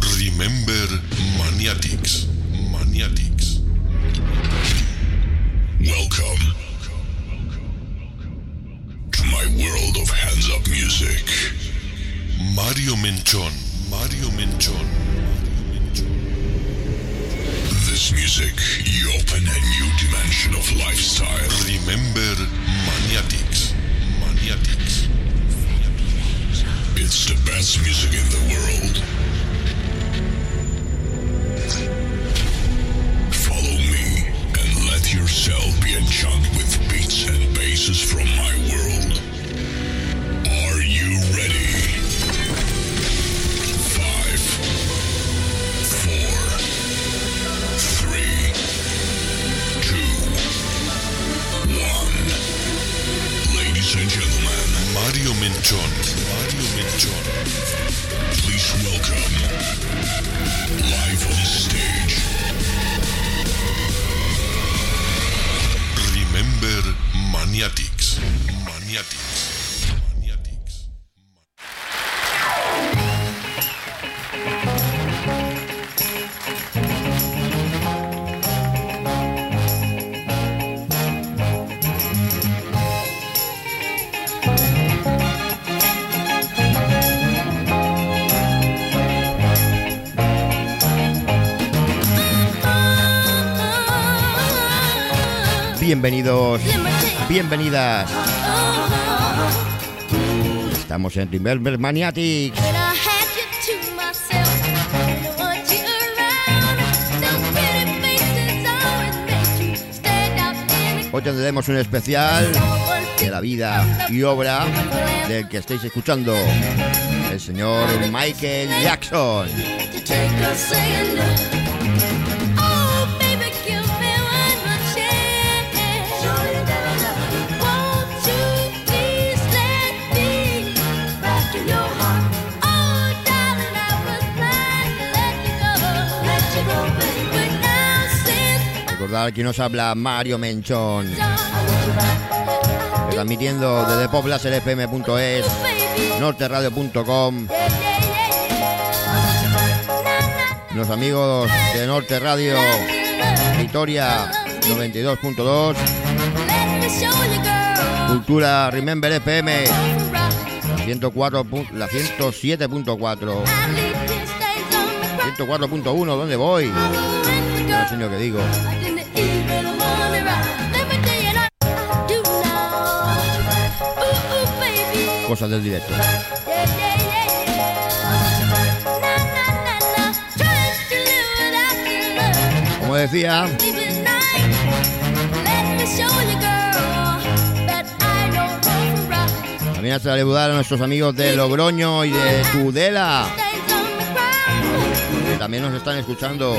Remember Maniatics. Maniatics. Welcome to my world of hands up music. Mario Menchon. Mario Menchon. This music, you open a new dimension of lifestyle. Remember Maniatics. Maniatics. It's the best music in the world. Follow me and let yourself be enchanted with beats and basses from my world. Are you ready? Five, four, three, two, one. Ladies and gentlemen, Mario Menchon. Mario Menchon. Please welcome live on stage. Remember Maniatics. Maniatics. Make you stand out in the Hoy tendremos un especial de la vida y obra del que estáis escuchando, el señor Michael Jackson. Since Recordad que nos habla Mario Menchón, transmitiendo desde poblaserfm.es, norteradio.com, los amigos de Norte Radio, Vitoria 92.2, Cultura Remember FM 104, pu- la 107.4, 104.1, ¿dónde voy? No sé lo que digo. Cosas del directo. Como decía, también a saludar a nuestros amigos de Logroño y de Tudela, que también nos están escuchando.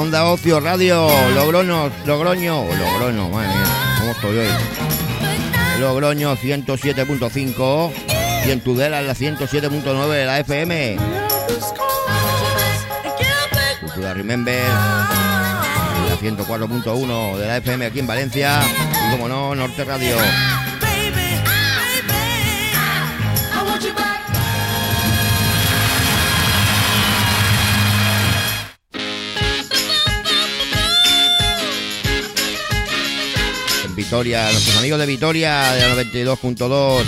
Onda Ocio Radio, Logroño, Logroño, Logroño, madre mía, ¿cómo estoy hoy? Logroño 107.5 y en Tudela la 107.9 de la FM. Cultura Remember, la 104.1 de la FM aquí en Valencia y como no, Norte Radio. Vitoria, nuestros amigos de Vitoria de la 92.2.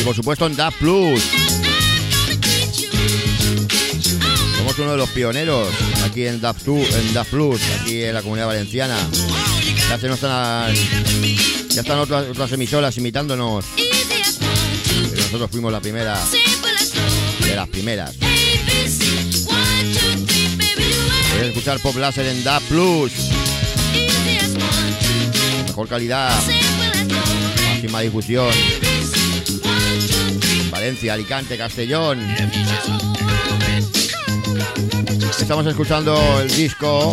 Y por supuesto en DAP Plus. Somos uno de los pioneros aquí en DAP Plus, aquí en la comunidad valenciana. Ya se nos están, ya están otras, otras emisoras imitándonos. Nosotros fuimos la primera de las primeras. Puedes escuchar Pop Láser en DAP Plus. Mejor calidad, máxima difusión. Valencia, Alicante, Castellón. Estamos escuchando el disco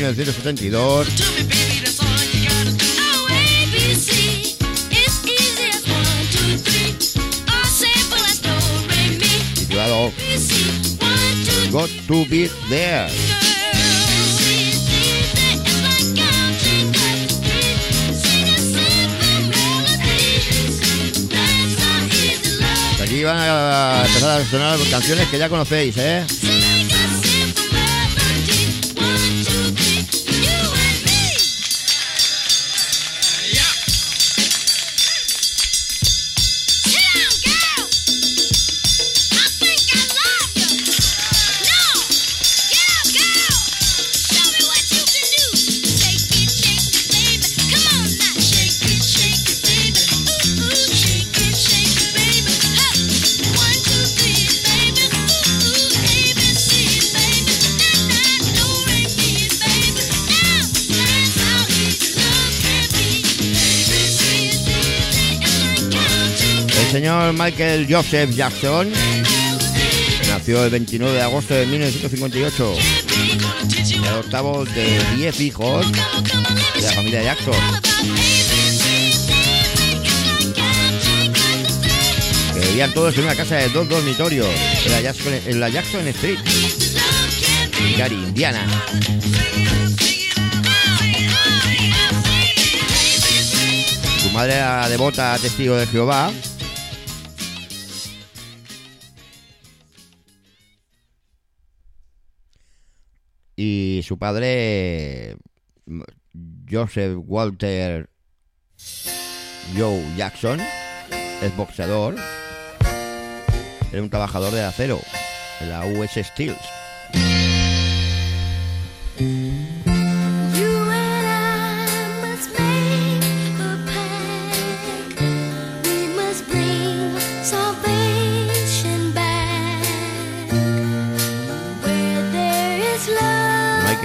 1972. titulado Got to Be There. Aquí van a empezar a sonar canciones que ya conocéis, ¿eh? Michael Joseph Jackson nació el 29 de agosto de 1958. El octavo de 10 hijos de la familia Jackson. Que vivían todos en una casa de dos dormitorios en la Jackson, en la Street, Gary, Indiana. Su madre era devota testigo de Jehová. Su padre, Joseph Walter Joe Jackson, es boxeador. Era un trabajador de acero en la US Steels.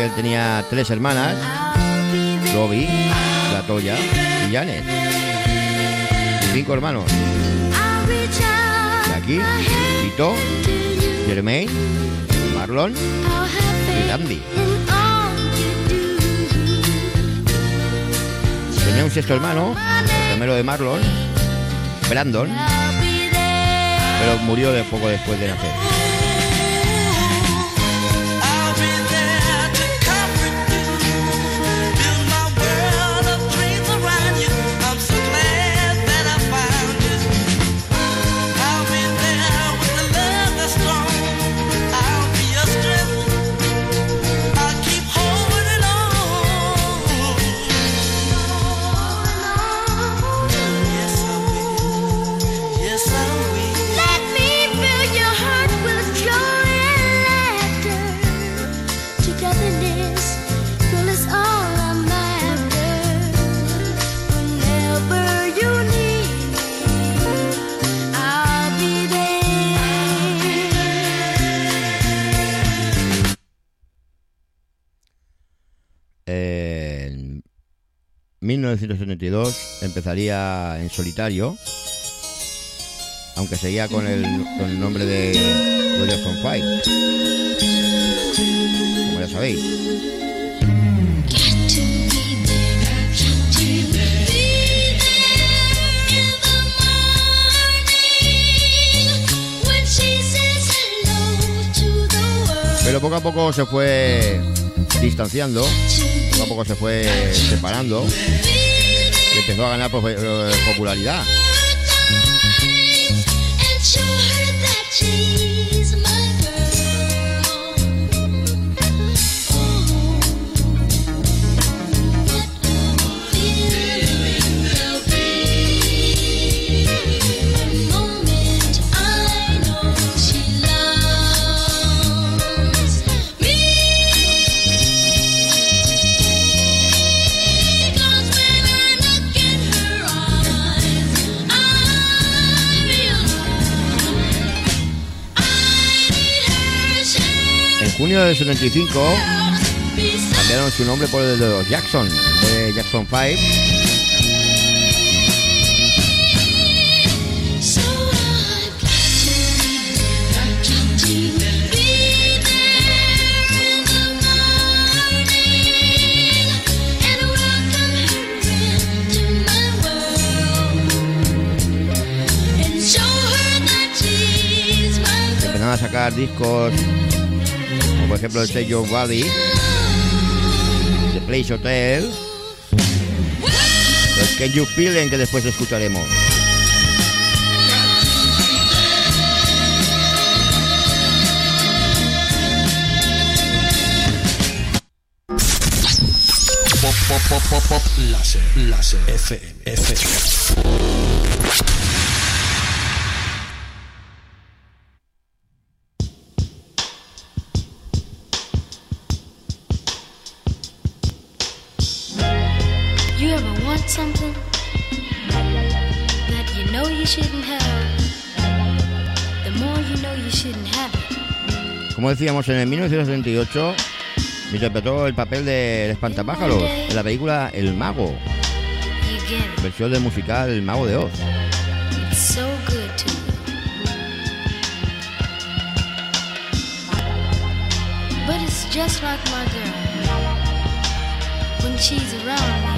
Tenía tres hermanas. Robbie, Latoya y Janet. Y cinco hermanos, my hand Tito. Jermaine, Marlon y do. Tenía un sexto hermano, el gemelo de Marlon, Brandon, pero murió de poco después de nacer. 1972 empezaría en solitario, aunque seguía con el, con el nombre de Jackson Five. Como ya sabéis. Pero poco a poco se fue distanciando, poco a poco se fue separando y empezó a ganar pues, eh, popularidad. Junio del 75 cambiaron su nombre por el de los Jackson, de Jackson 5. Empezaron a sacar discos, como por ejemplo el sello Valley, The Place Hotel, los Can You Feel It, que después escucharemos. Pop, pop, pop, pop, pop, láser, láser, FM, FM. Como decíamos, en el 1978 interpretó el papel del espantapájaros en la película El Mago, versión del musical Mago de Oz. Just like my girl. When she's around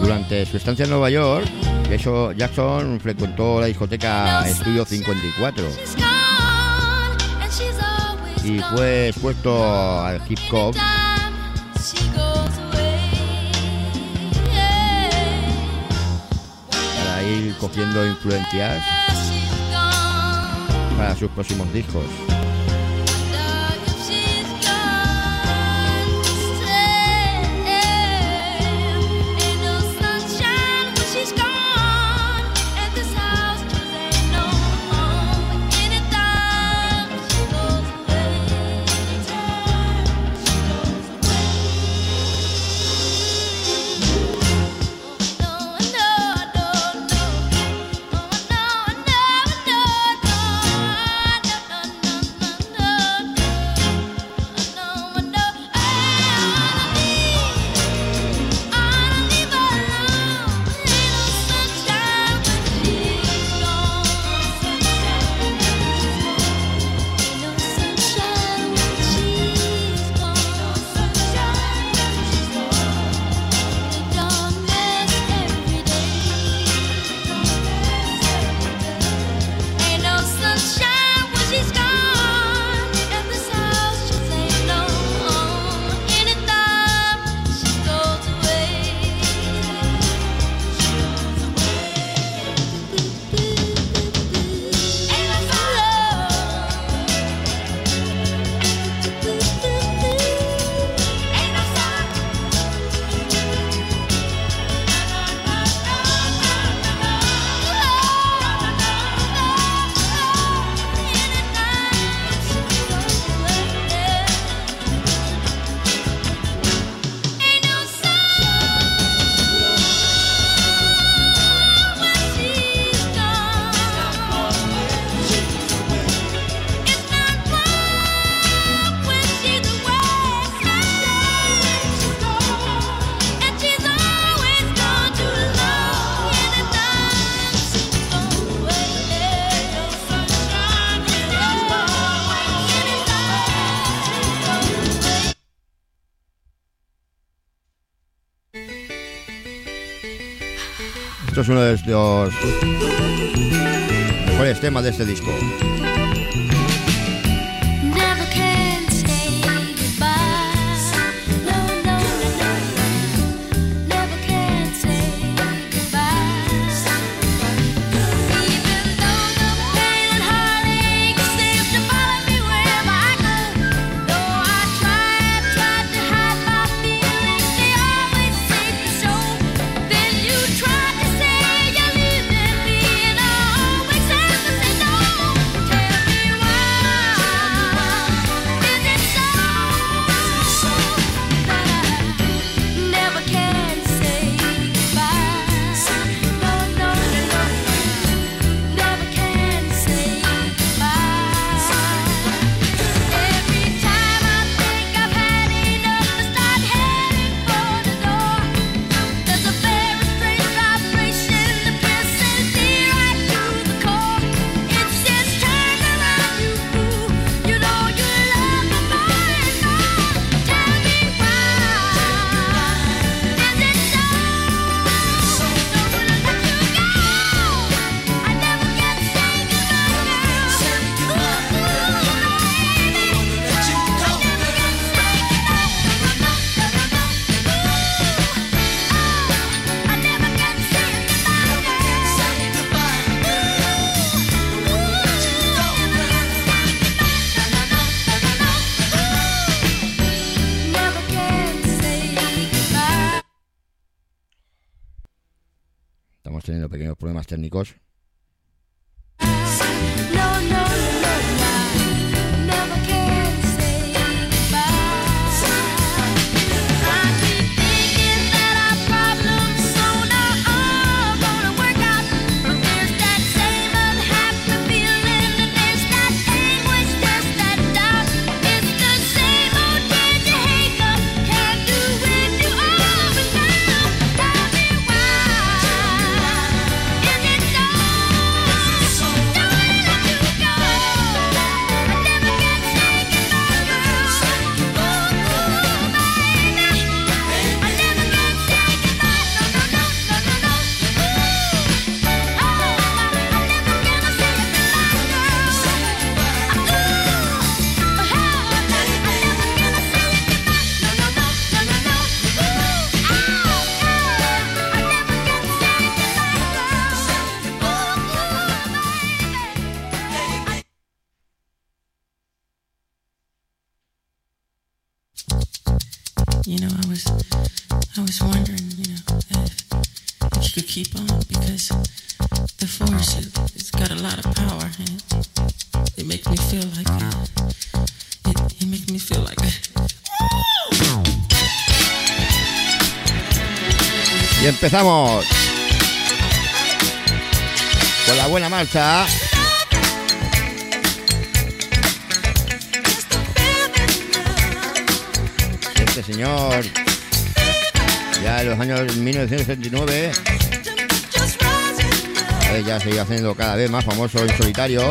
Durante su estancia en Nueva York, Jackson frecuentó la discoteca Estudio 54 She's gone, and she's always y fue expuesto al hip hop. para ir cogiendo influencias. Para sus próximos discos. uno de los mejores temas de este disco. keep on because the force it, has got a lot of power and it, it makes me feel like it, it, it makes me feel like Y empezamos con la buena marcha. Este señor, ya en los años 1979. Ella sigue haciendo cada vez más famoso en solitario.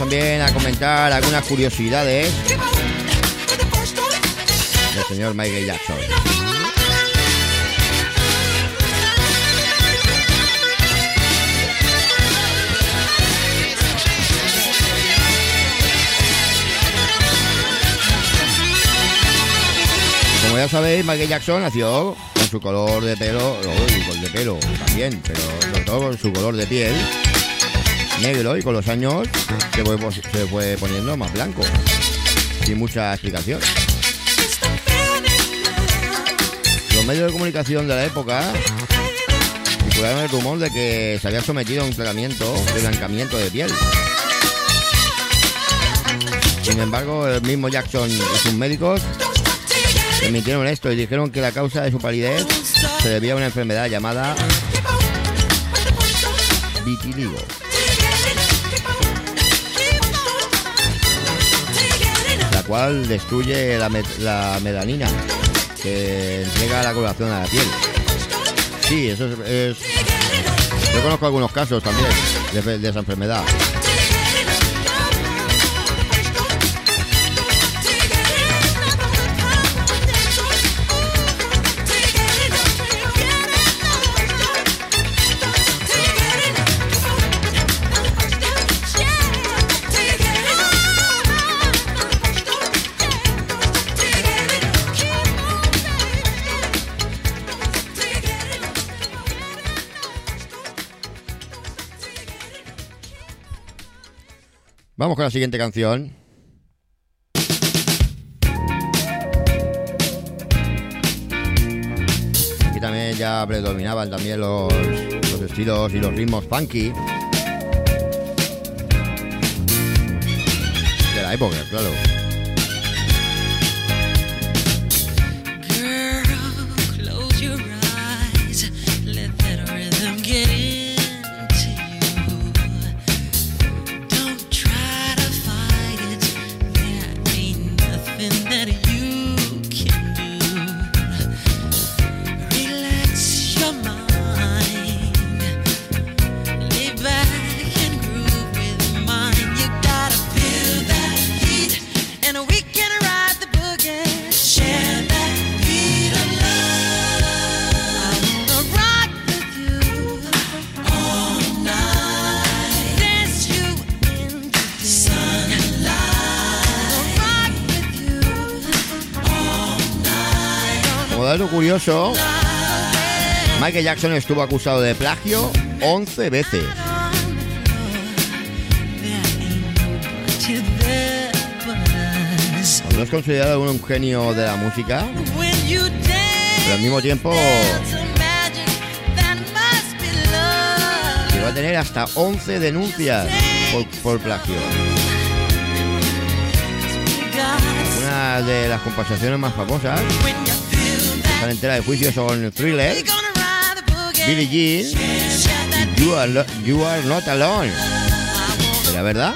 También a comentar algunas curiosidades del señor Michael Jackson. Como ya sabéis, Michael Jackson nació con su color de pelo, de pelo también, pero sobre todo con su color de piel negro y con los años se fue, poniendo más blanco, sin mucha explicación. Los medios de comunicación de la época circularon el rumor de que se había sometido a un tratamiento de blanqueamiento de piel. Sin embargo, el mismo Jackson y sus médicos desmintieron esto y dijeron que la causa de su palidez se debía a una enfermedad llamada vitiligo. Destruye la, met- la melanina que entrega la coloración a la piel. Sí, eso es, Yo conozco algunos casos también de esa enfermedad. Vamos con la siguiente canción. Aquí también ya predominaban también los, los estilos y los ritmos funky. De la época, claro. Jackson estuvo acusado de plagio 11 veces. No es considerado un genio de la música, pero al mismo tiempo llegó a tener hasta 11 denuncias por, por plagio. Una de las compensaciones más famosas, están entera de juicio, son Thriller, Billie Jean You Are, You Are Not Alone. ¿Será verdad?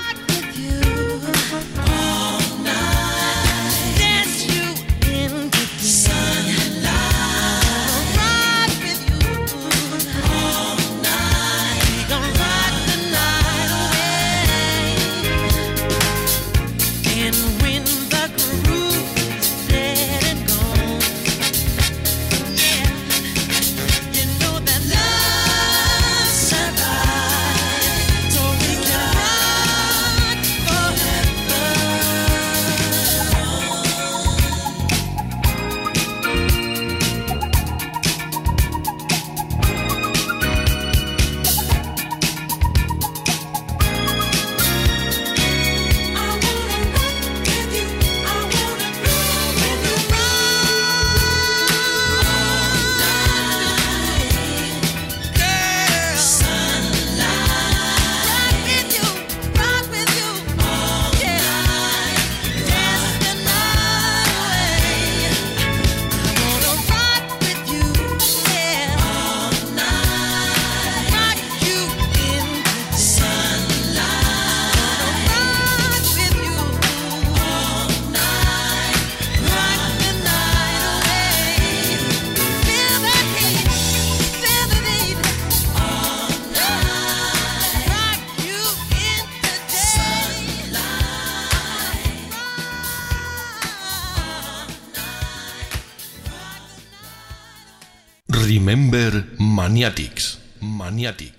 Iñati.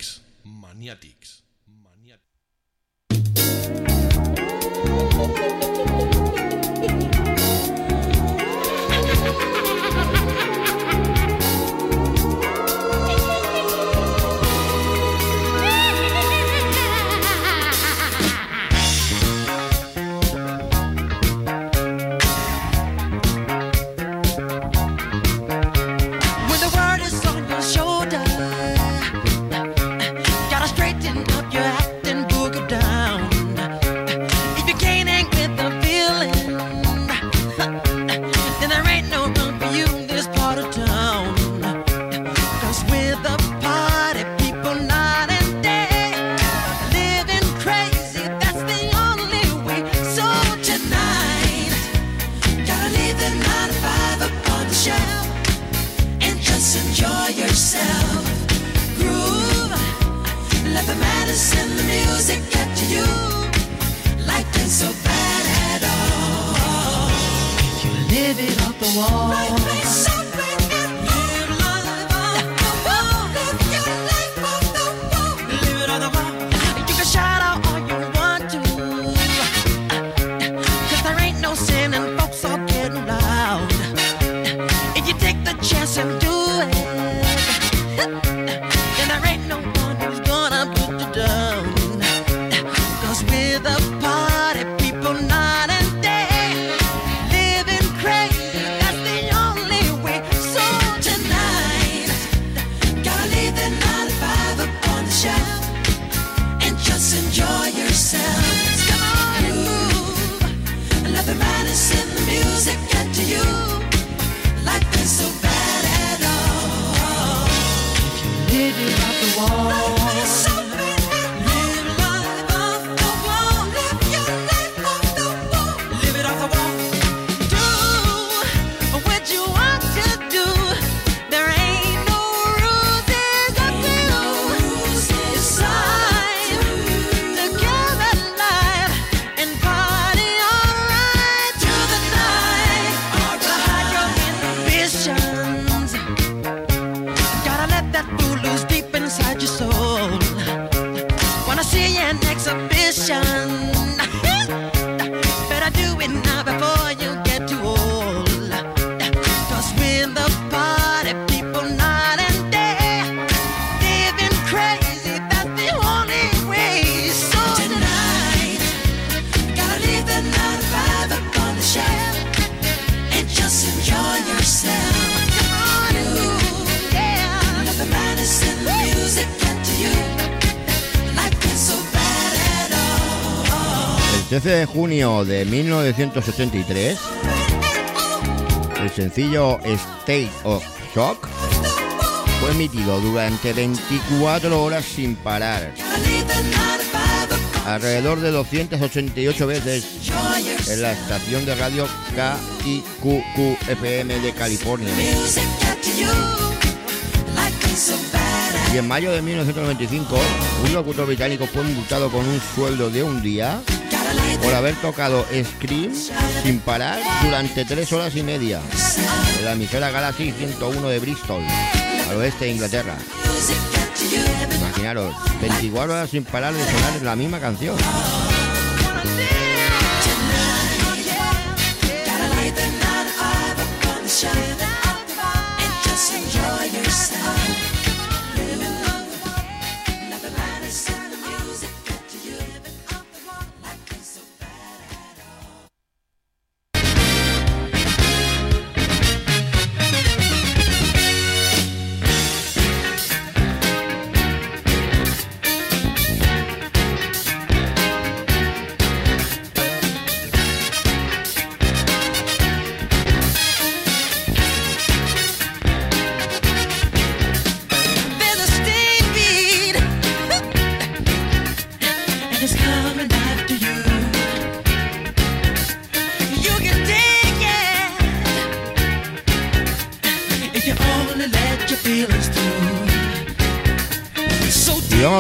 junio de 1983, el sencillo State of Shock fue emitido durante 24 horas sin parar. Alrededor de 288 veces en la estación de radio KIQQFM de California. Y en mayo de 1995, un locutor británico fue multado con un sueldo de un día por haber tocado Scream sin parar durante tres horas y media en la emisora Galaxy 101 de Bristol, al oeste de Inglaterra. Imaginaros, 24 horas sin parar de sonar la misma canción.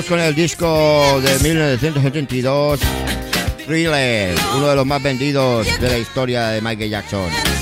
Con el disco de 1972, Thriller, uno de los más vendidos de la historia de Michael Jackson.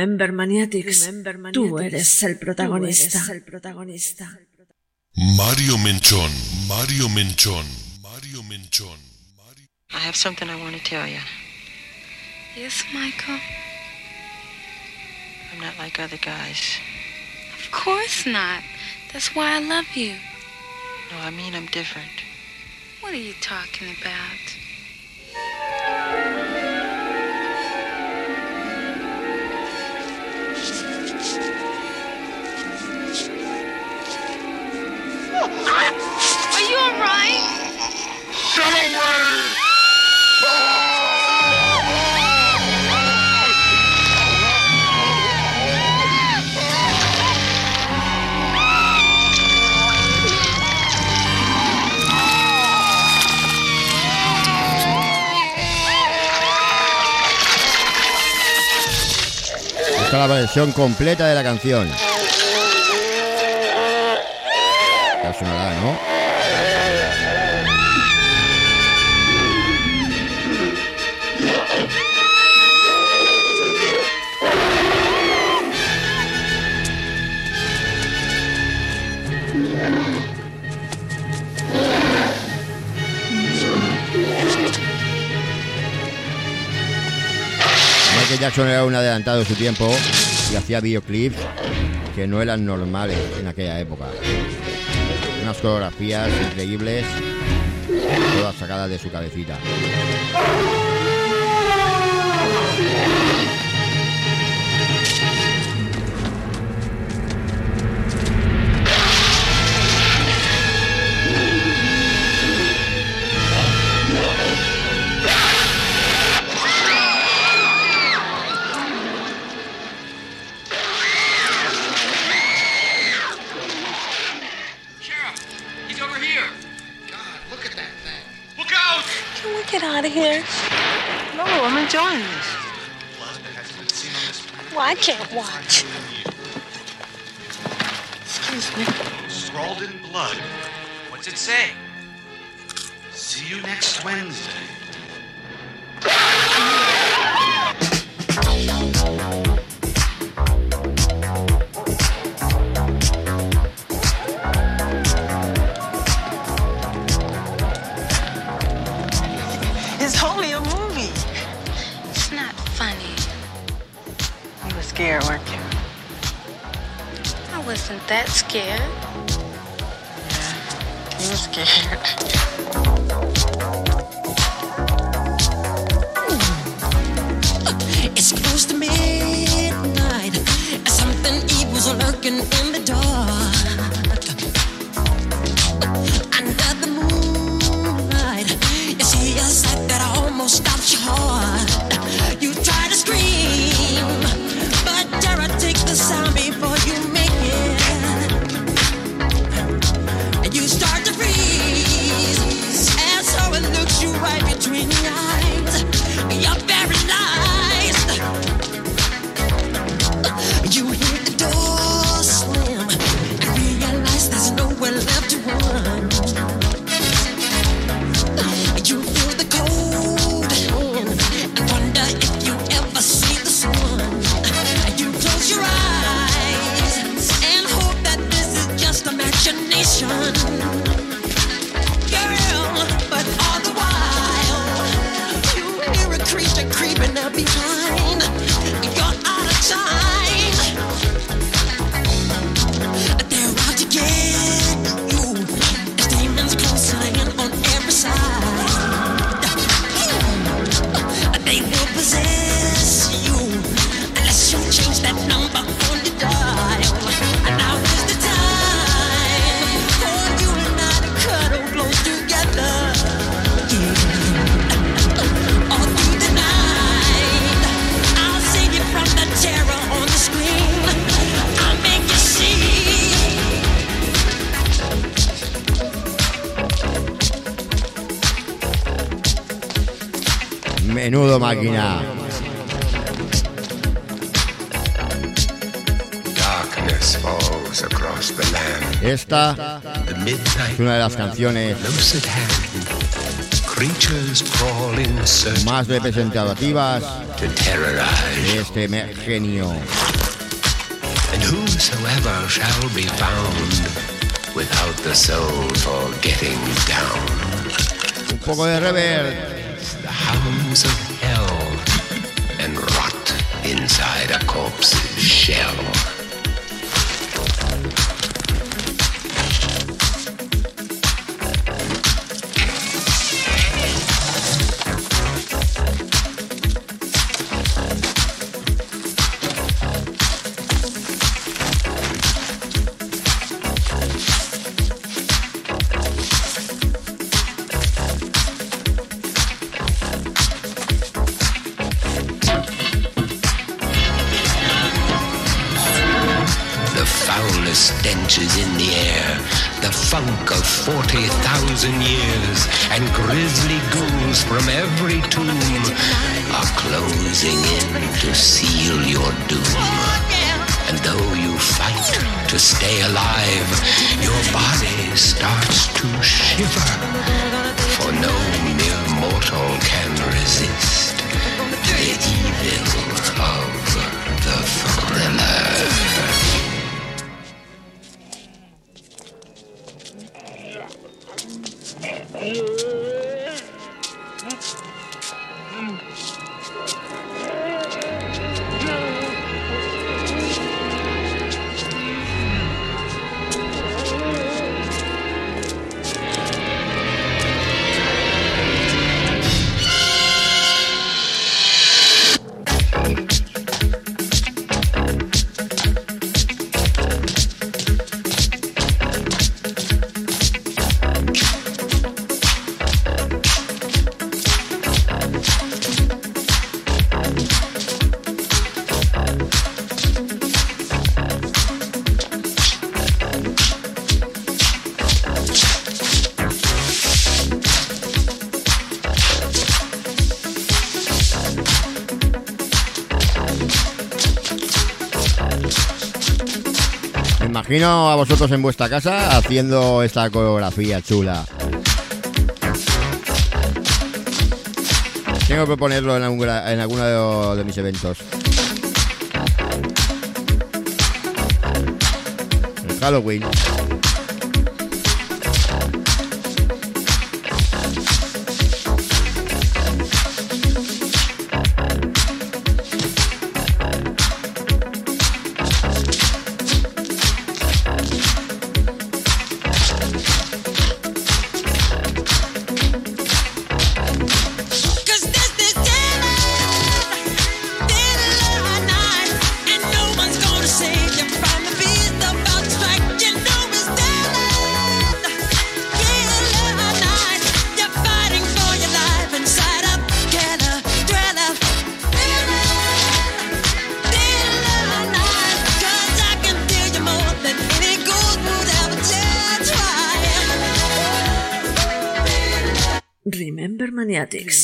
Remember Maniatics, Tú, eres el protagonista. Mario Menchón, Mario Menchón, Mario Menchón. Mario... I have something I want to tell you. Yes, Michael. I'm not like other guys. Of course not. That's why I love you. No, I mean I'm different. What are you talking about? versión completa de la canción. Ya sonará, ¿no? Michael Jackson era un adelantado de su tiempo y hacía videoclips que no eran normales en aquella época. Unas coreografías increíbles, todas sacadas de su cabecita. I can't watch. Excuse me. Scrawled in blood. What's it say? See you next Wednesday. Okay. Menudo máquina. Esta es una de las canciones más representativas de este genio. And whosoever shall be found without the soul for getting down. Un poco de rever. The of hell, and rot inside a corpse's shell. Tomb are closing in to seal your doom. And though you fight to stay alive, your body starts to shiver, imagino a vosotros en vuestra casa haciendo esta coreografía chula. Tengo que ponerlo en, en alguno de, de mis eventos. En Halloween.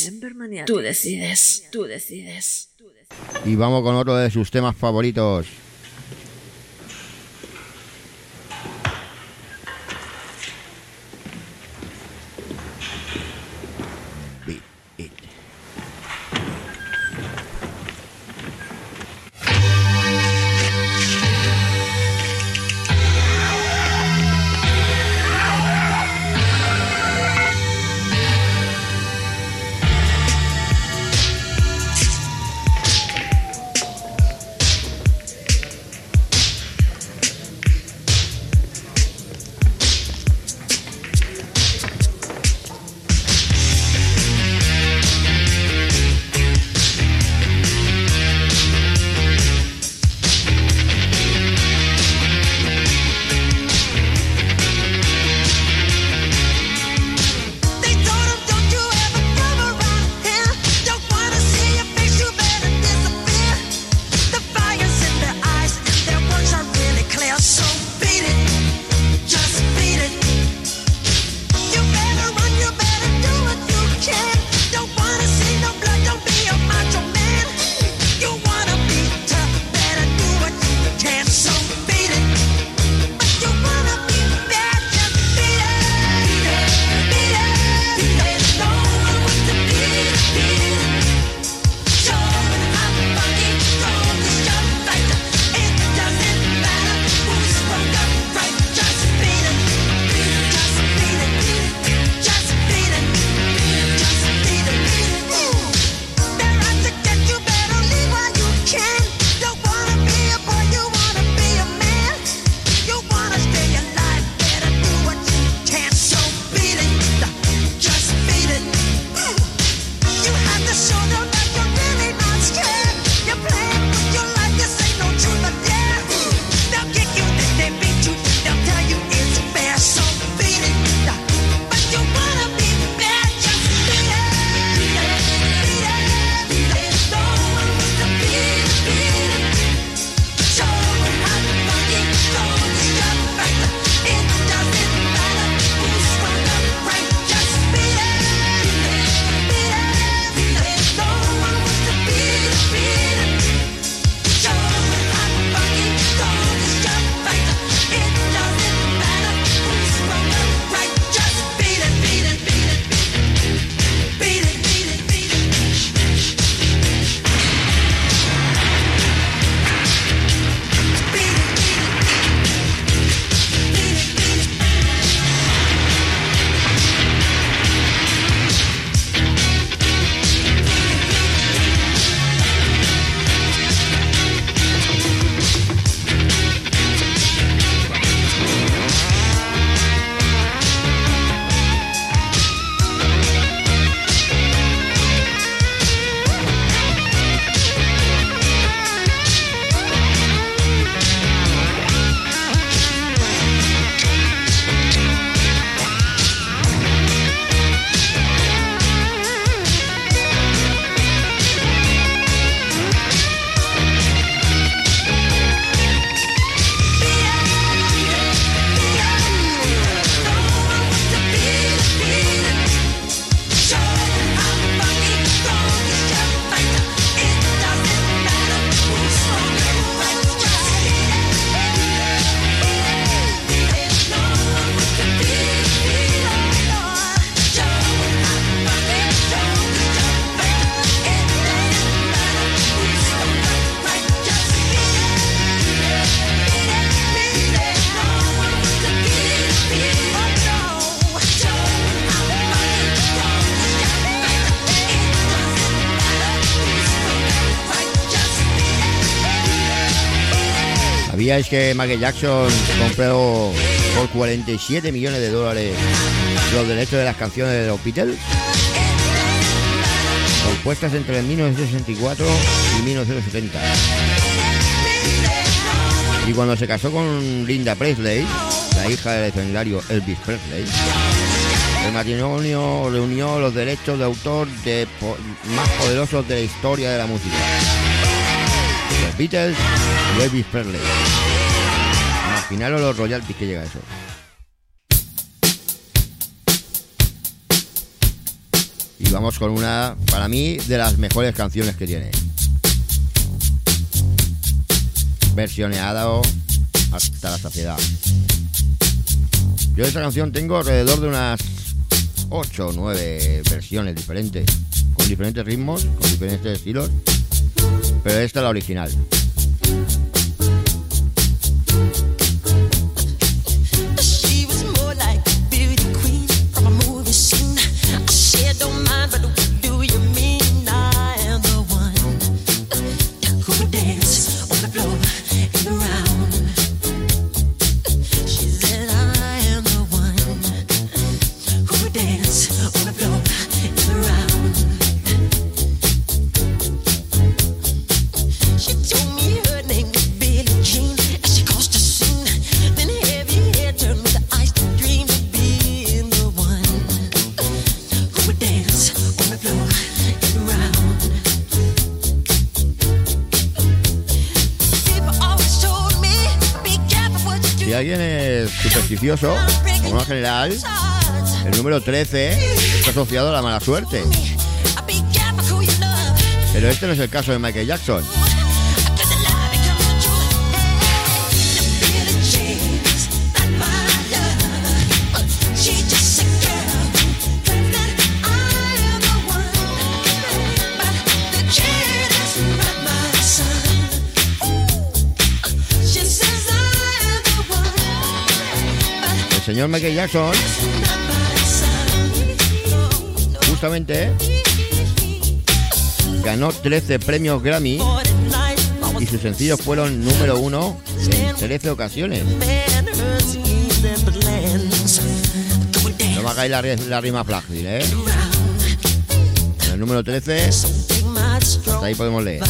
Remember Maniatics. Tú decides. Tú decides. Y vamos con otro de sus temas favoritos. ¿Sabíais que Michael Jackson compró por 47 millones de dólares los derechos de las canciones de los Beatles? Compuestas entre 1964 y 1970. Y cuando se casó con Linda Presley, la hija del legendario Elvis Presley, el matrimonio reunió los derechos de autor de po- más poderosos de la historia de la música. Los Beatles y Elvis Presley. Imaginaros los royalties que llega eso. Y vamos con una, para mí, de las mejores canciones que tiene. Versioneado hasta la saciedad. Yo de esta canción tengo alrededor de unas 8 o 9 versiones diferentes, con diferentes ritmos, con diferentes estilos, pero esta es la original. Alguien es supersticioso, como norma general, el número 13 está asociado a la mala suerte. Pero este no es el caso de Michael Jackson. Señor Michael Jackson, justamente, ganó 13 premios Grammy y sus sencillos fueron número uno en 13 ocasiones. No me hagáis la, la rima frágil, ¿eh? El número 13, Take my strong hasta ahí podemos leer.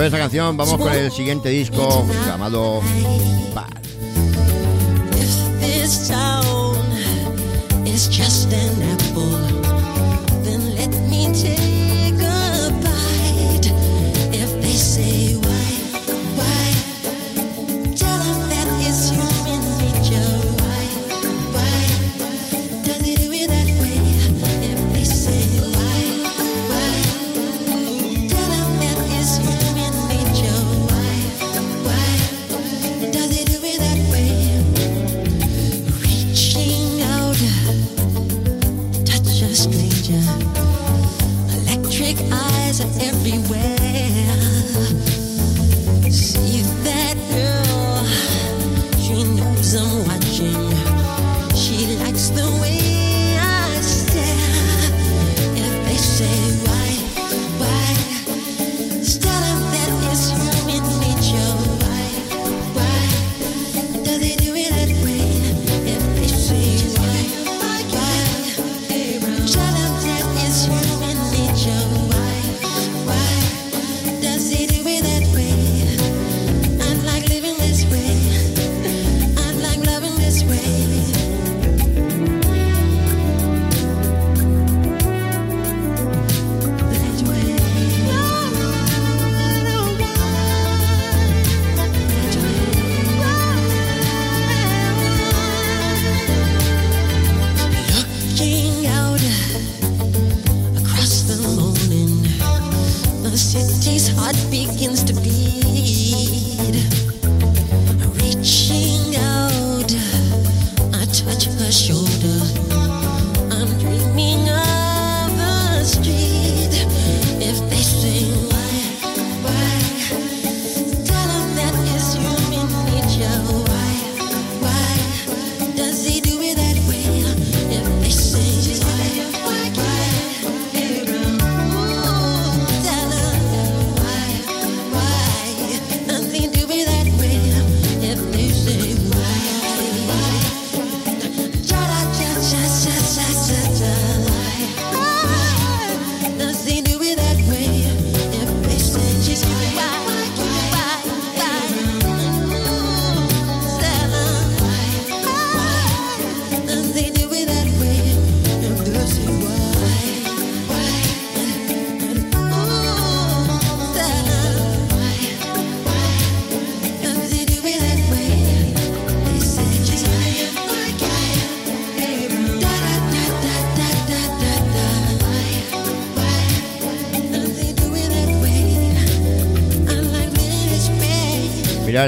después de esa canción, vamos con el siguiente disco llamado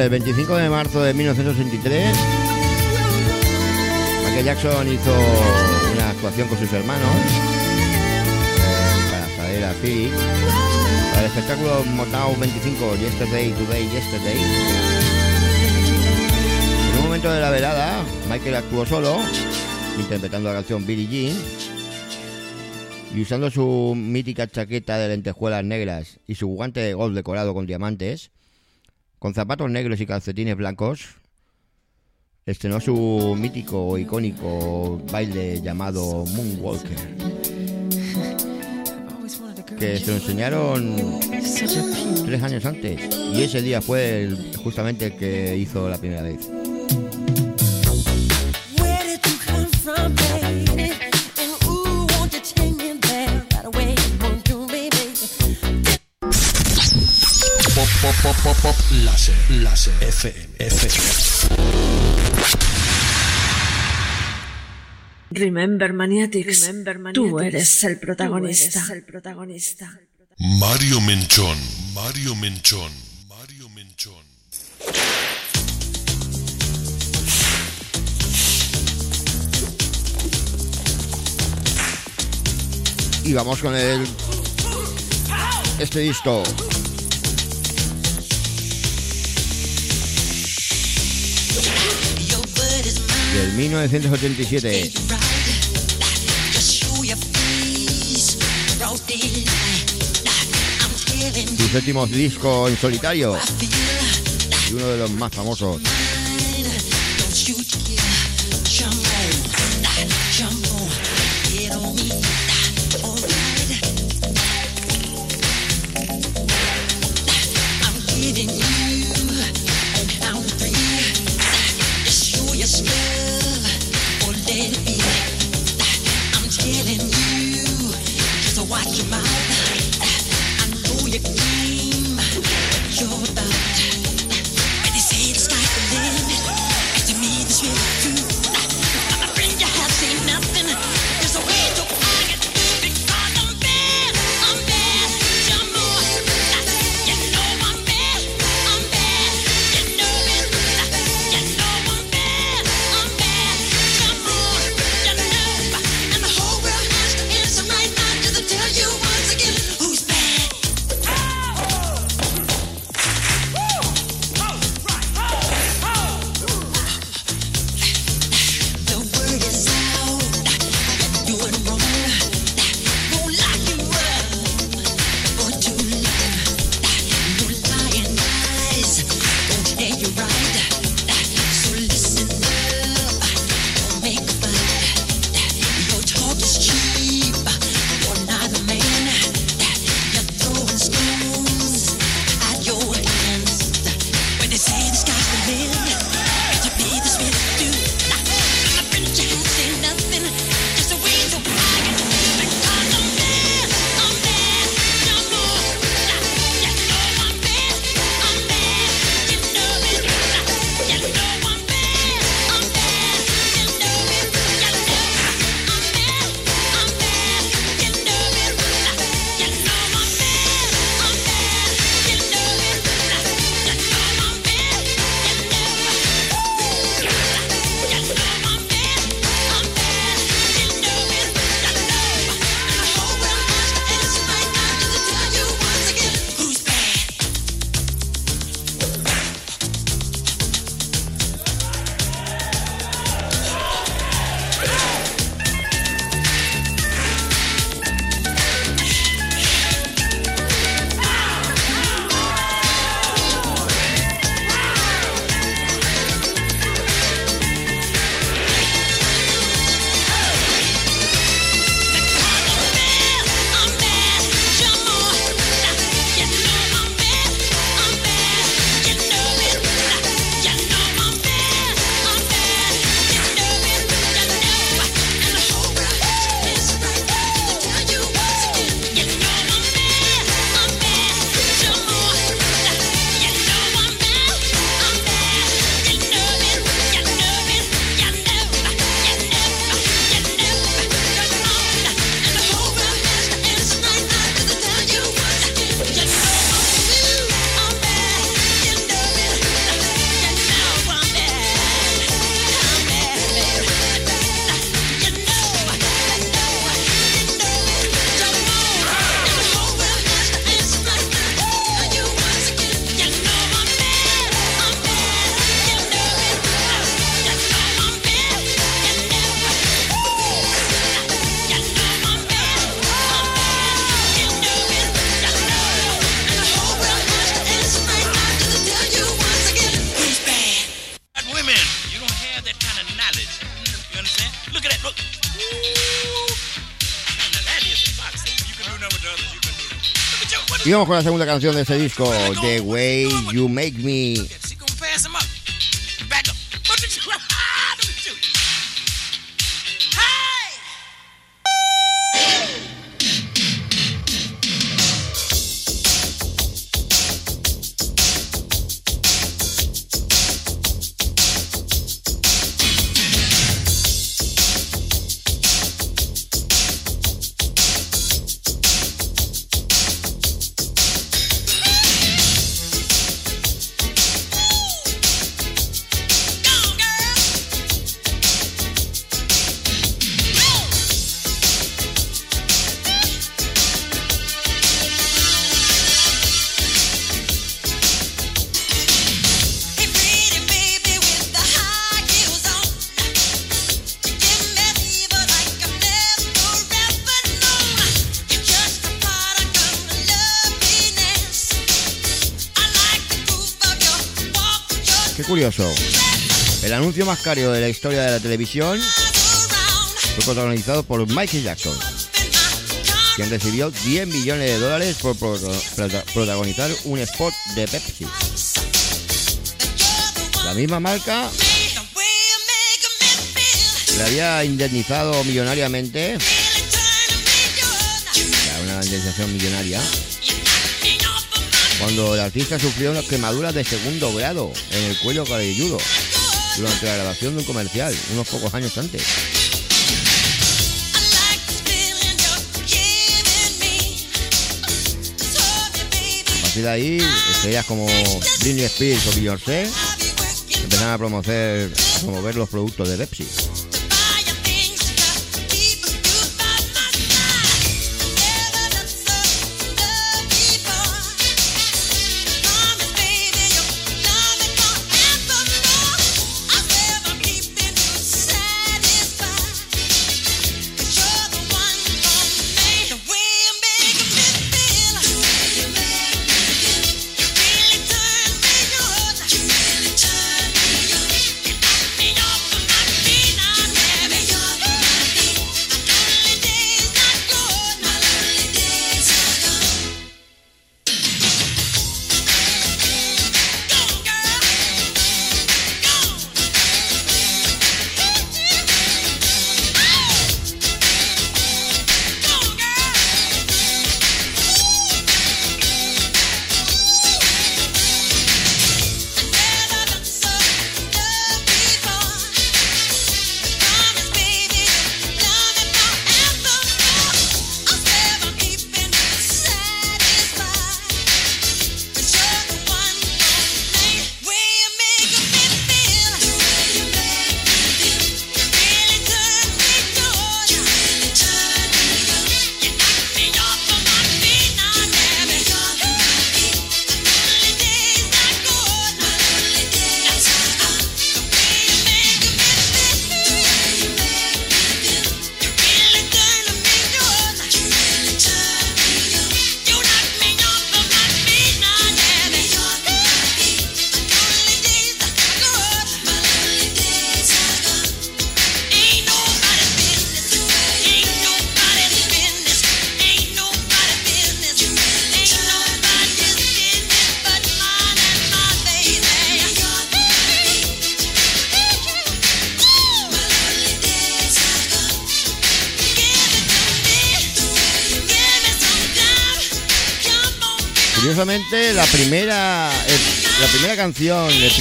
el 25 de marzo de 1963, Michael Jackson hizo una actuación con sus hermanos eh, para salir a Phoenix. Para el espectáculo Motown 25, Yesterday, Today, Yesterday. En un momento de la velada, Michael actuó solo, interpretando la canción Billie Jean y usando su mítica chaqueta de lentejuelas negras y su guante de golf decorado con diamantes, con zapatos negros y calcetines blancos, estrenó su mítico e icónico baile llamado Moonwalker, que se lo enseñaron tres años antes y ese día fue justamente el que hizo la primera vez. pop, pop, pop, pop, láser, láser, FM, FM. Remember Maniatics, Tú, eres el protagonista. Mario Menchón, Mario Menchón, Mario Menchón. Y vamos con el este disco. del 1987. Su séptimo disco en solitario y uno de los más famosos. Sigamos con la segunda canción de este disco, The Way You Make Me. El anuncio más caro de la historia de la televisión fue protagonizado por Michael Jackson, quien recibió 10 millones de dólares por protagonizar un spot de Pepsi. La misma marca le había indemnizado millonariamente, una indemnización millonaria, cuando el artista sufrió unas quemaduras de segundo grado en el cuello cabelludo durante la grabación de un comercial, unos pocos años antes. A partir de ahí, estrellas como Britney Spears o Beyoncé empezaron a promover, a promover los productos de Pepsi.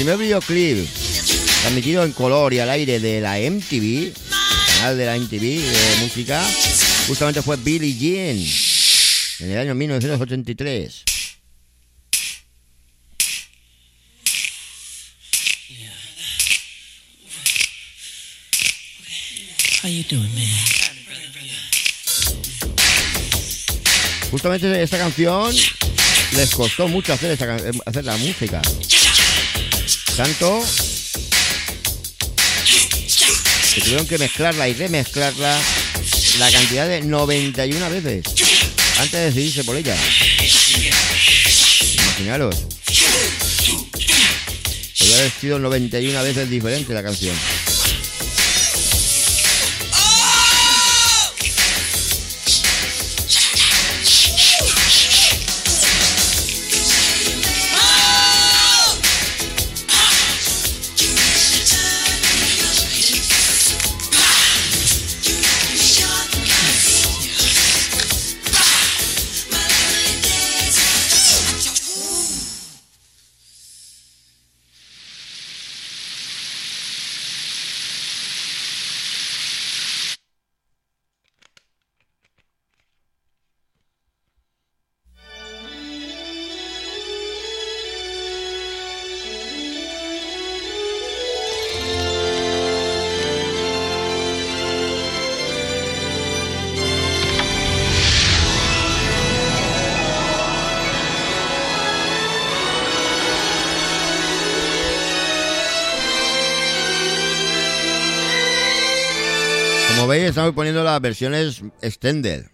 Primer videoclip transmitido en color y al aire de la MTV, canal de la MTV de música, justamente fue Billie Jean en el año 1983. How you doing, man? Justamente esta canción les costó mucho hacer, esta hacer la música. Tanto que tuvieron que mezclarla y remezclarla la cantidad de 91 veces antes de decidirse por ella. Imaginaros. Haber sido 91 veces diferente la canción. Estamos poniendo las versiones extended.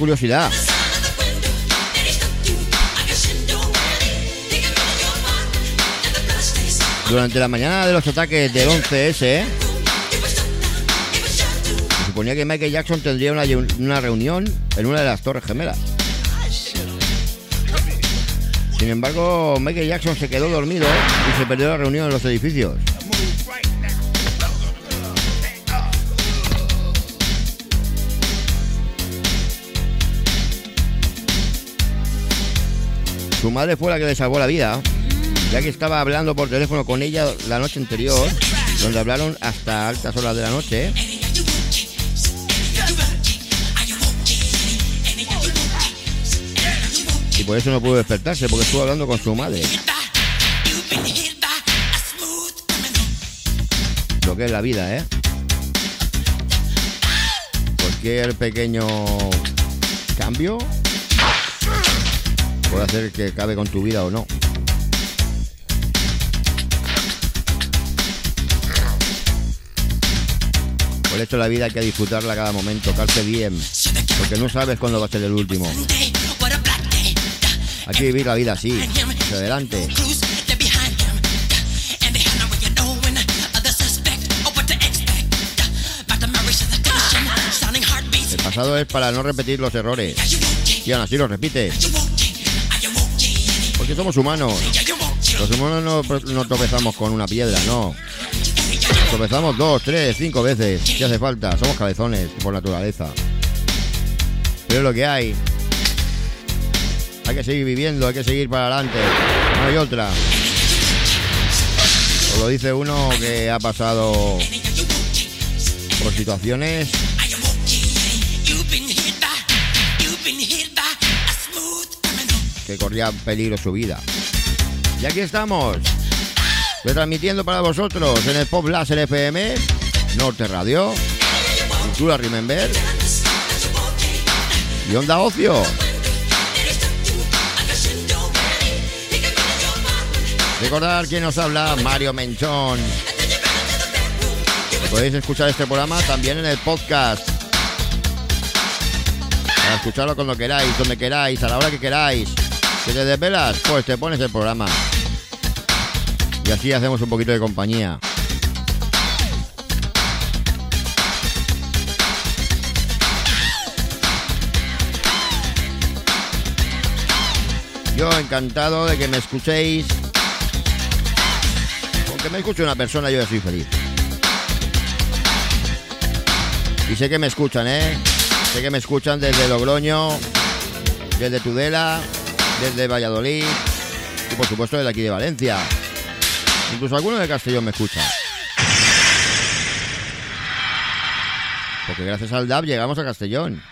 Curiosidad. Durante la mañana de los ataques del 11S, se suponía que Michael Jackson tendría una, una reunión en una de las Torres Gemelas. Sin embargo, Michael Jackson se quedó dormido y se perdió la reunión en los edificios. Su madre fue la que le salvó la vida, ya que estaba hablando por teléfono con ella la noche anterior, donde hablaron hasta altas horas de la noche. Y por eso no pudo despertarse, porque estuvo hablando con su madre. Lo que es la vida, ¿eh? Cualquier pequeño cambio puede hacer que cabe con tu vida o no. Por eso la vida hay que disfrutarla cada momento, carpe diem, porque no sabes cuándo va a ser el último. Hay que vivir la vida así, hacia adelante. El pasado es para no repetir los errores. Y aún así los repites. Porque somos humanos. Los humanos no, no tropezamos con una piedra, no. Tropezamos dos, tres, cinco veces. Si hace falta. Somos cabezones por naturaleza. Pero es lo que hay. Hay que seguir viviendo, hay que seguir para adelante. No hay otra. Os lo dice uno que ha pasado por situaciones que corría peligro su vida. Y aquí estamos, retransmitiendo para vosotros en el Pop Láser FM, Norte Radio, Cultura Remember y Onda Ocio. Recordar quién nos habla, Mario Menchón. Podéis escuchar este programa también en el podcast. Para escucharlo cuando queráis, donde queráis, a la hora que queráis. Si te desvelas, pues te pones el programa. Y así hacemos un poquito de compañía. Yo encantado de que me escuchéis. Con que me escuche una persona yo ya soy feliz. Y sé que me escuchan, ¿eh? Sé que me escuchan desde Logroño, desde Tudela, desde Valladolid y por supuesto desde aquí de Valencia. Incluso alguno de Castellón me escucha. Porque gracias al DAB llegamos a Castellón.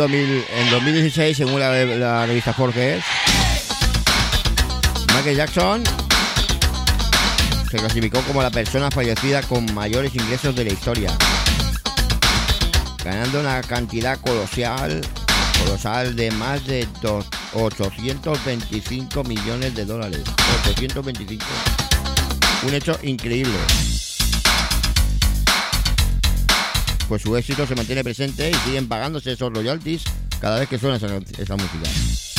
2000, en 2016, según la, la revista Forbes, Michael Jackson se clasificó como la persona fallecida con mayores ingresos de la historia, ganando una cantidad colosal, colosal de más de dos- 825 millones de dólares. 825. Un hecho increíble. Pues su éxito se mantiene presente y siguen pagándose esos royalties cada vez que suena esa, esa música.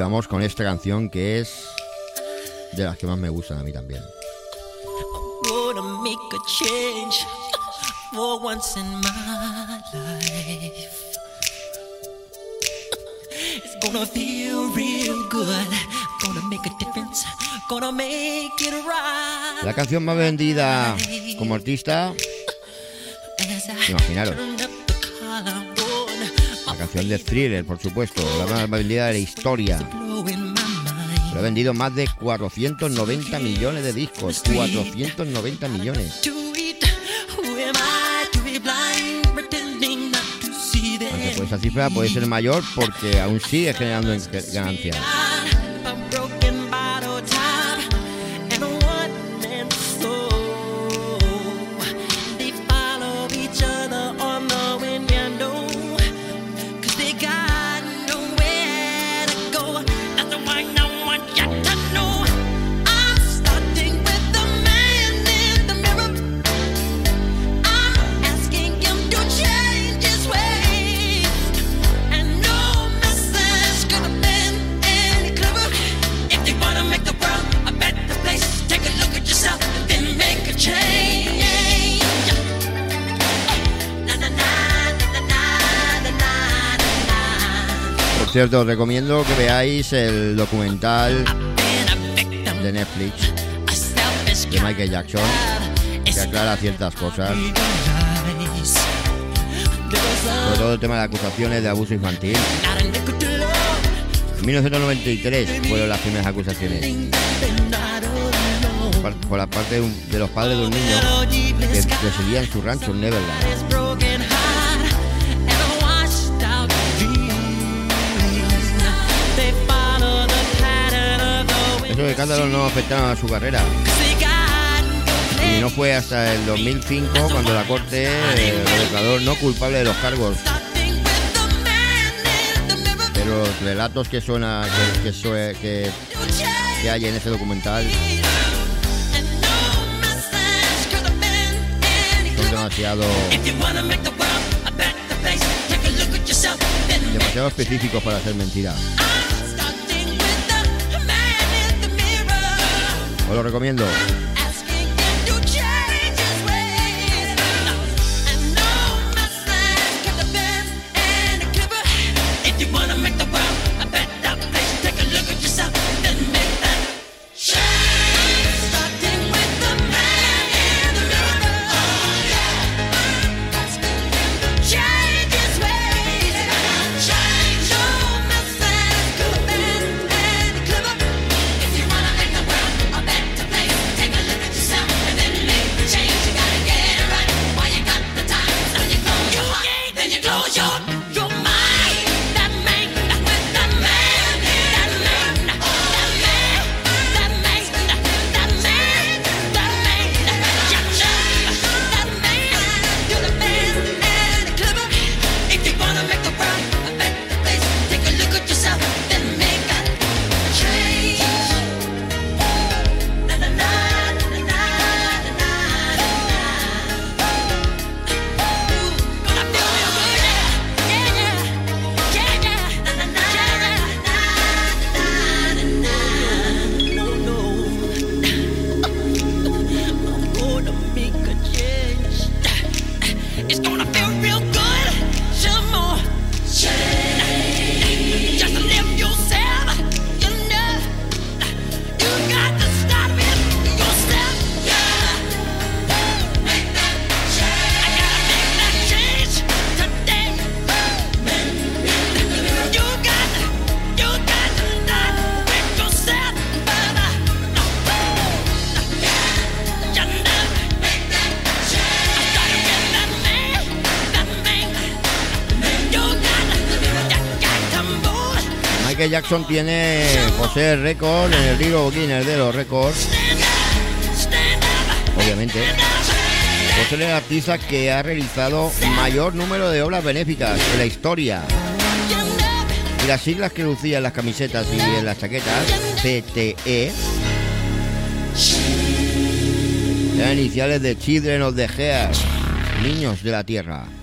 Vamos con esta canción que es de las que más me gustan a mí también. Wanna make a change for once in my life. It's gonna feel real good. Gonna make a difference. Gonna make it right. La canción más vendida como artista, imaginaros, canción de Thriller, por supuesto, la más vendida de la historia. Pero ha vendido más de 490 millones de discos. 490 millones. Aunque pues esa cifra puede ser mayor porque aún sigue generando en- ganancias. Cierto, os recomiendo que veáis el documental de Netflix de Michael Jackson, que aclara ciertas cosas. Sobre todo el tema de acusaciones de abuso infantil. En 1993 fueron las primeras acusaciones. Par- Por la parte de, de los padres de un niño que residía en su rancho en Neverland. Esos escándalos no afectaron a su carrera. Y no fue hasta el 2005 cuando la Corte lo declaró no culpable de los cargos. Pero los relatos que suena que, que, que- hay en ese documental son demasiado If you wanna make the Os lo recomiendo. Tiene, el récord en el libro Guinness de los récords, obviamente. Posee el artista que ha realizado mayor número de obras benéficas en la historia. Y las siglas que lucía en las camisetas y en las chaquetas, CTE, eran iniciales de Children of the Earth, Niños de la Tierra.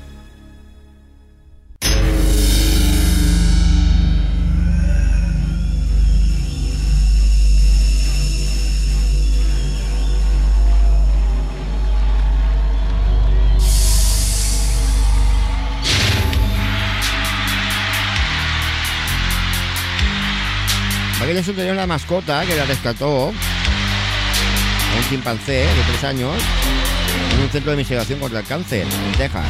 Jackson tenía una mascota que la rescató un chimpancé de tres años en un centro de investigación contra el cáncer en Texas.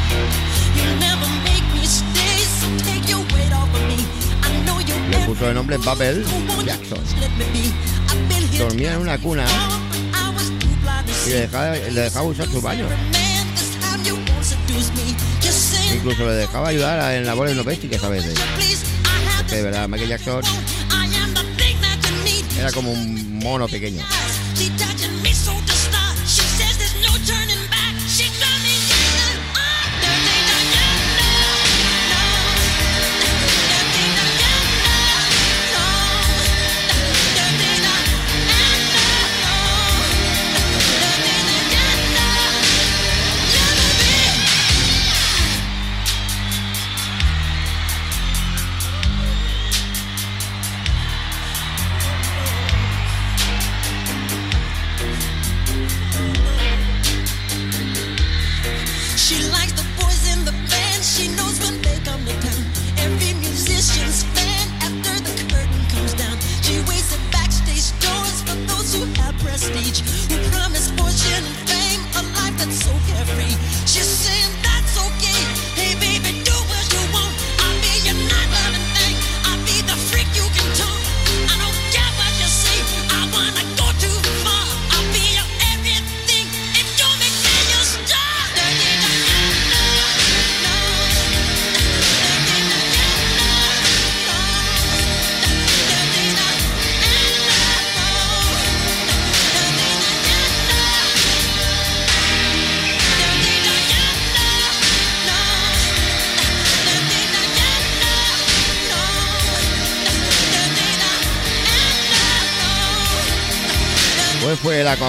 Le puso de nombre Bubble Jackson. Dormía en una cuna y le dejaba, le dejaba usar su baño. Incluso le dejaba ayudar en labores domésticas a veces. Porque de verdad, Michael Jackson era como un mono pequeño.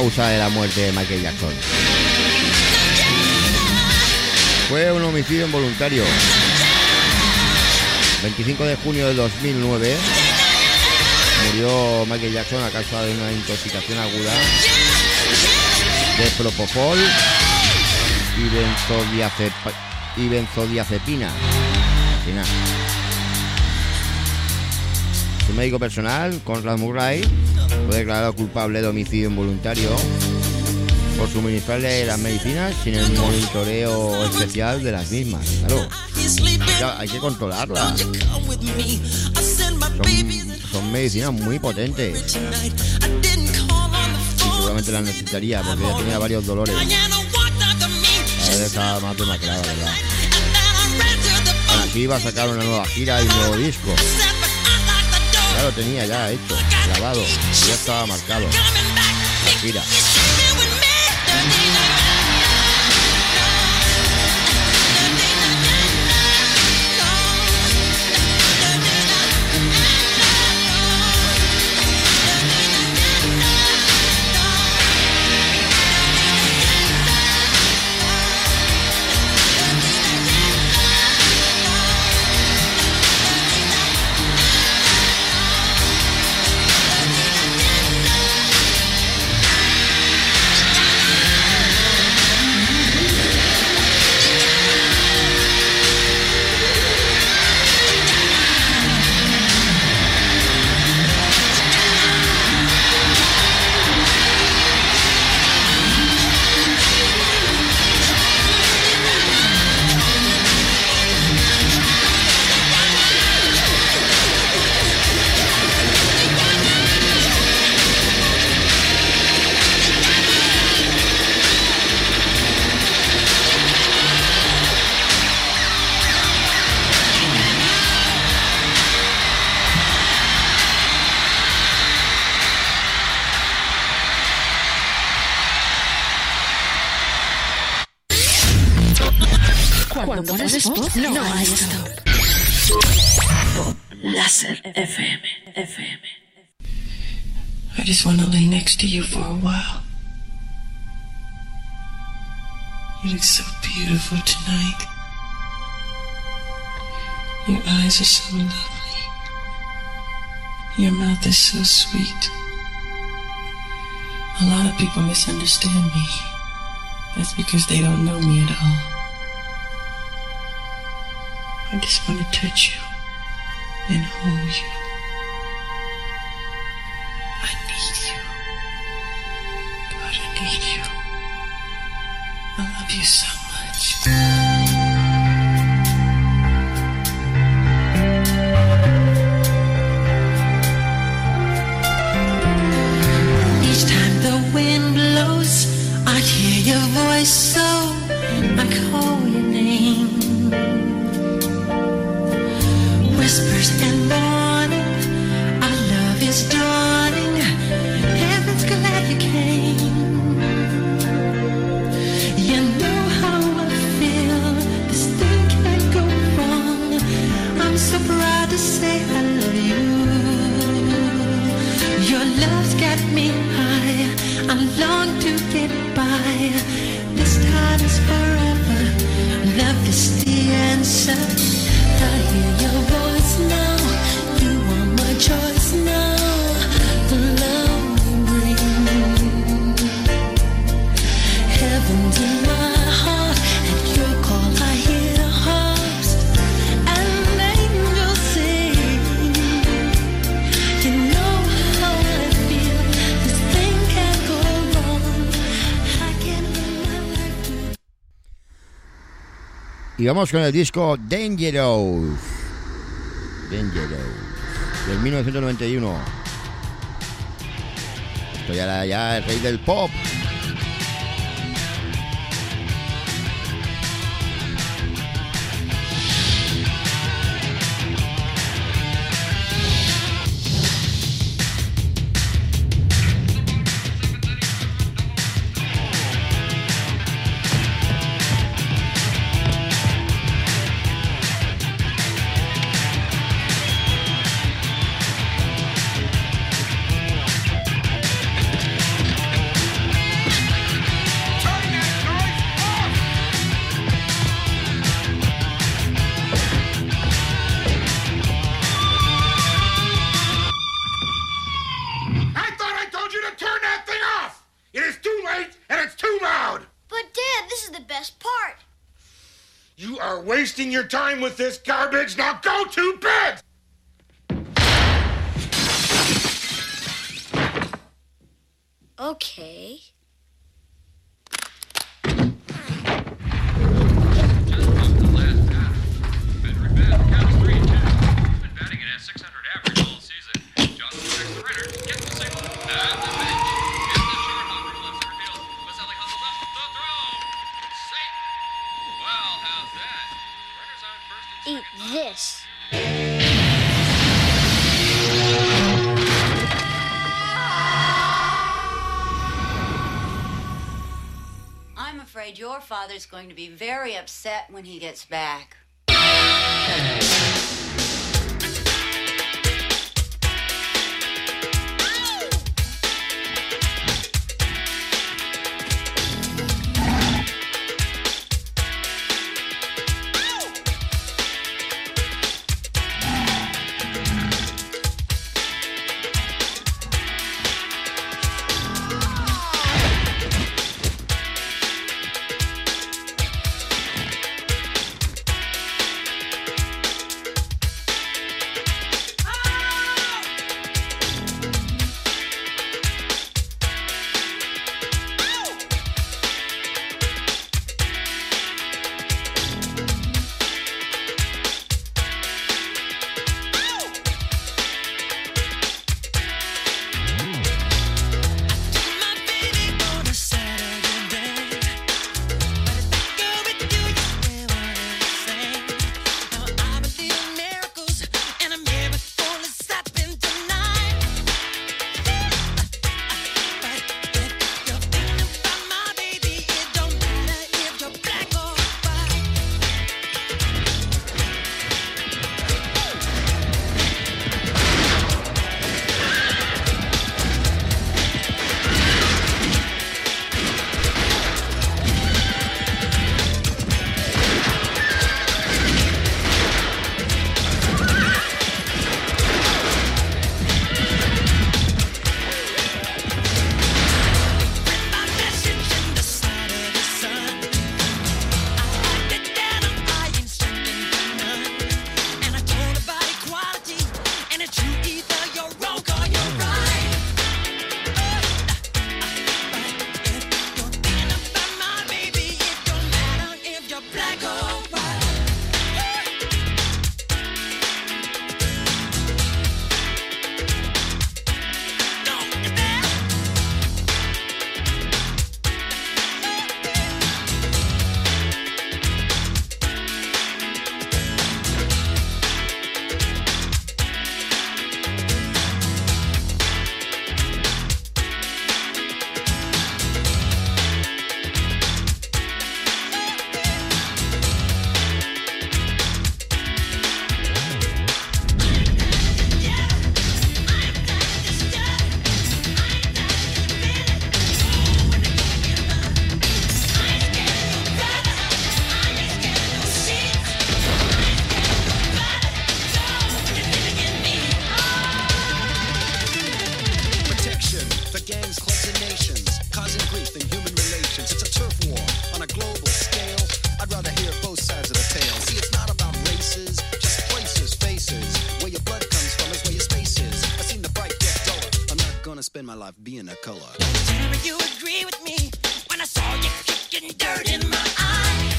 Causa de la muerte de Michael Jackson? Fue un homicidio involuntario. 25 de junio de 2009 murió Michael Jackson a causa de una intoxicación aguda de propofol y, benzodiazepa- y benzodiazepina. Su médico personal, Conrad Murray, fue declarado culpable de homicidio involuntario por suministrarle las medicinas sin el monitoreo especial de las mismas. Claro, hay que controlarlas. Son, medicinas muy potentes. Y seguramente las necesitaría porque ya tenía varios dolores. A estaba más demacrada, ¿verdad? Aquí iba a sacar una nueva gira y un nuevo disco. Ya lo tenía ya hecho, grabado, ya estaba marcado. La. Cuando pones pop, no hay stop. Pop Láser FM, FM. I just want to lay next to you for a while. You look so beautiful tonight. Your eyes are so lovely. Your mouth is so sweet. A lot of people misunderstand me. That's because they don't know me at all. I just want to touch you and hold you. I need you. God, I need you. I love you so much. I hear your voice, so I call you. Whispers and morning, our love is dawning. Heaven's glad you came. You know how I feel. This thing can't go wrong. I'm so proud to say I love you. Your love's got me high. I long to get by. This time is forever. Love is the answer. I hear your voice now. You are my choice Y vamos con el disco Dangerous. Dangerous. Del 1991. Esto ya era ya el rey del pop. Time with this garbage. Now go to bed! Okay. Father's going to be very upset when he gets back. spend my life being a color. Do you agree with me when I saw you kicking dirt in my eye.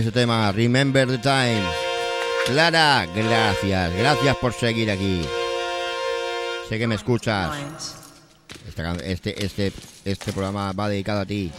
Ese tema, Remember the Time. Clara, gracias, gracias por seguir aquí. Sé que me escuchas. Este, este, este programa va dedicado a ti.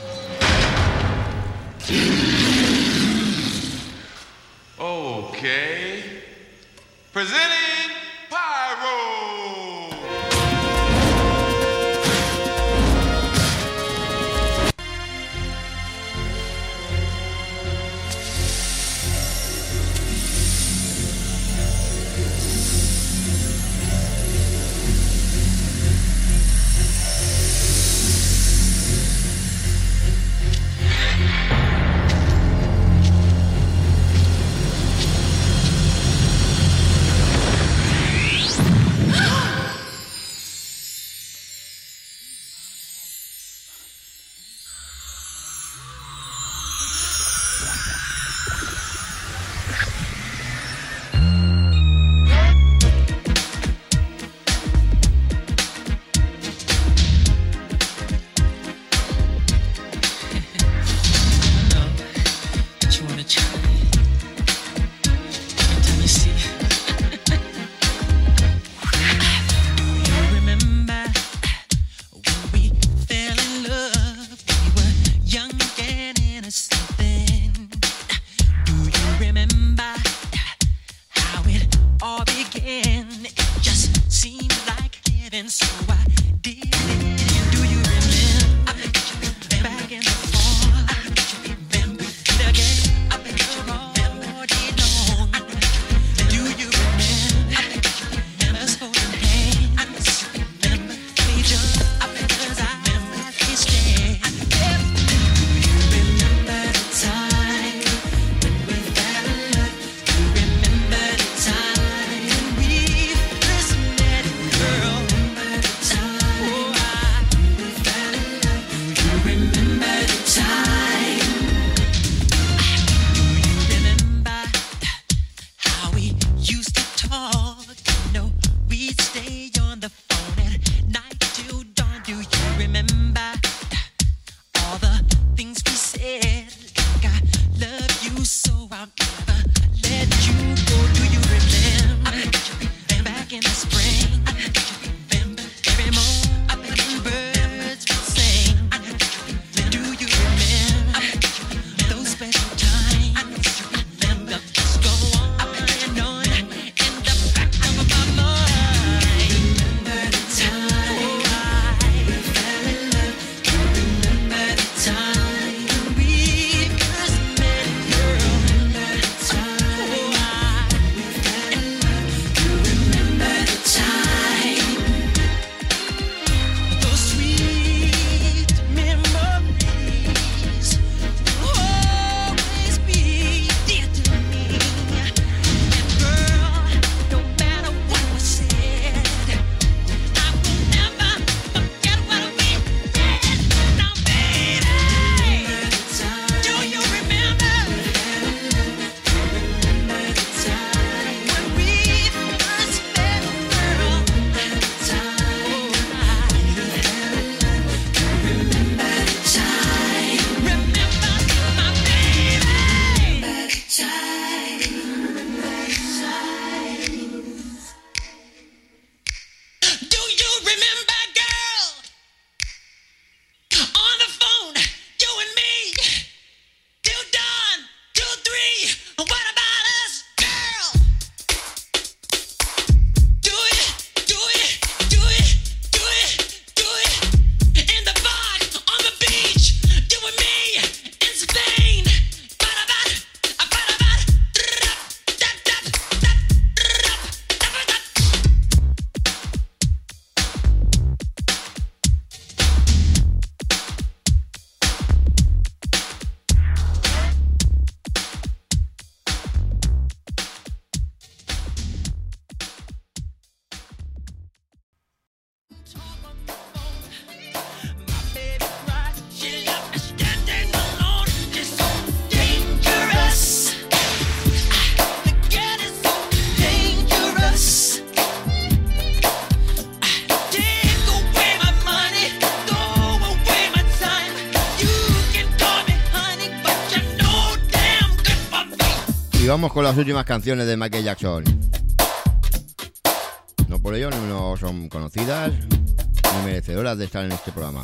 vamos con las últimas canciones de Michael Jackson. No por ello no son conocidas ni merecedoras de estar en este programa.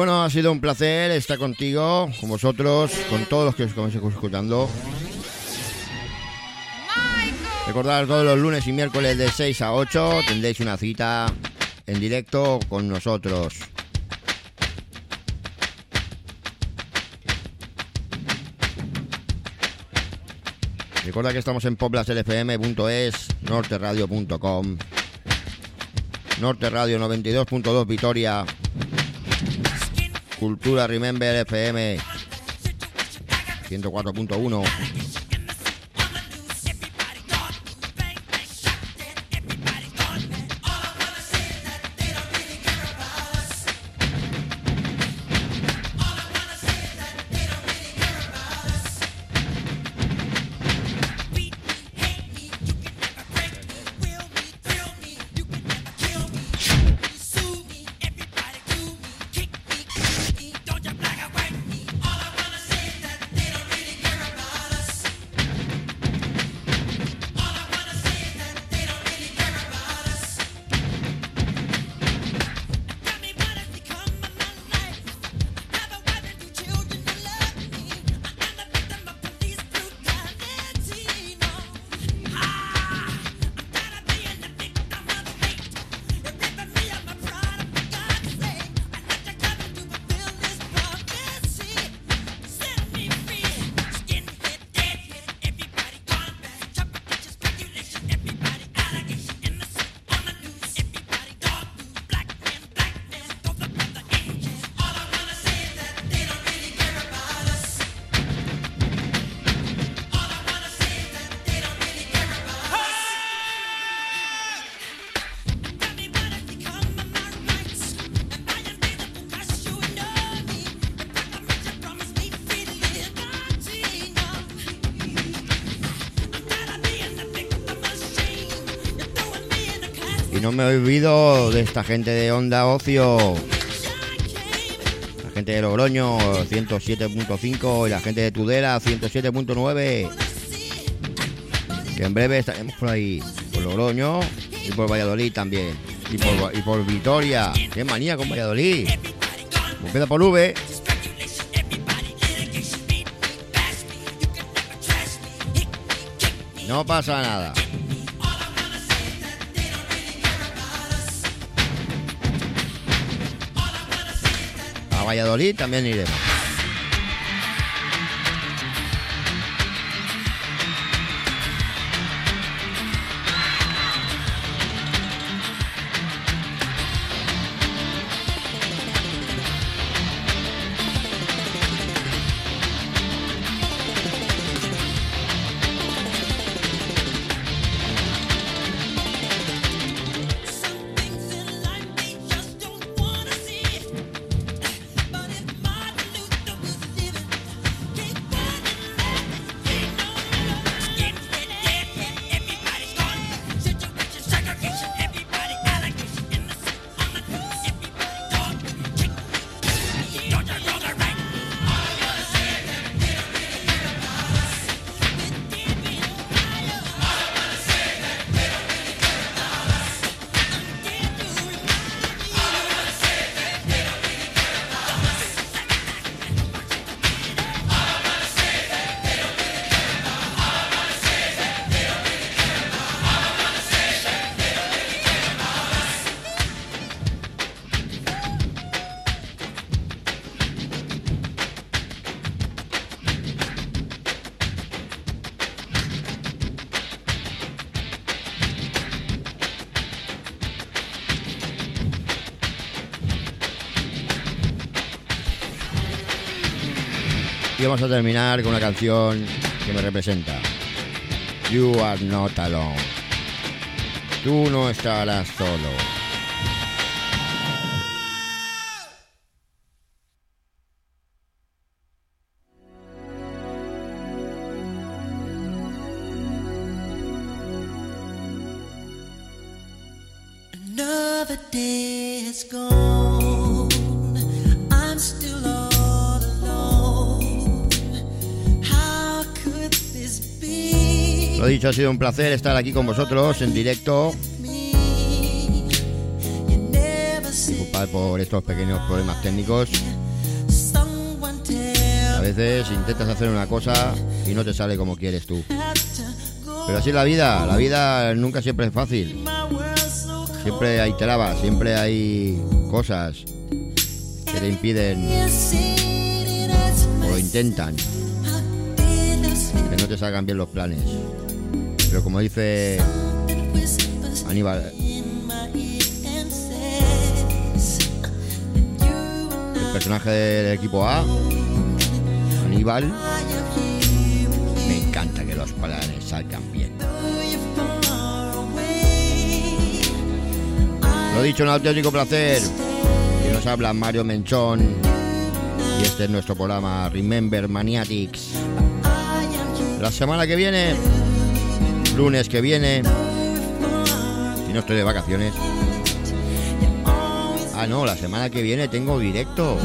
Bueno, ha sido un placer estar contigo, con vosotros, con todos los que os estáis escuchando. Recordad, todos los lunes y miércoles de 6 a 8 tendréis una cita en directo con nosotros. Recuerda que estamos en poplaslfm.es, norteradio.com, norteradio92.2 Vitoria, Cultura Remember FM 104.1. de esta gente de Onda Ocio. La gente de Logroño 107.5 y la gente de Tudela 107.9. Que en breve estaremos por ahí, por Logroño y por Valladolid también. Y por, y por Vitoria. Qué manía con Valladolid. Empieza por V. No pasa nada. También iremos. Vamos a terminar con una canción que me representa. You are not alone. Tú no estarás solo. Ha sido un placer estar aquí con vosotros en directo. Disculpad por estos pequeños problemas técnicos. A veces intentas hacer una cosa y no te sale como quieres tú. Pero así es la vida. La vida nunca siempre es fácil. Siempre hay trabas, siempre hay cosas que te impiden o intentan que no te salgan bien los planes. Pero como dice Aníbal, el personaje del equipo A, Aníbal, me encanta que los planes salgan bien. Lo dicho, un auténtico placer. Y nos habla Mario Menchón. Y este es nuestro programa Remember Maniatics. La semana que viene, lunes que viene, si no estoy de vacaciones. Ah, no, la semana que viene tengo directo.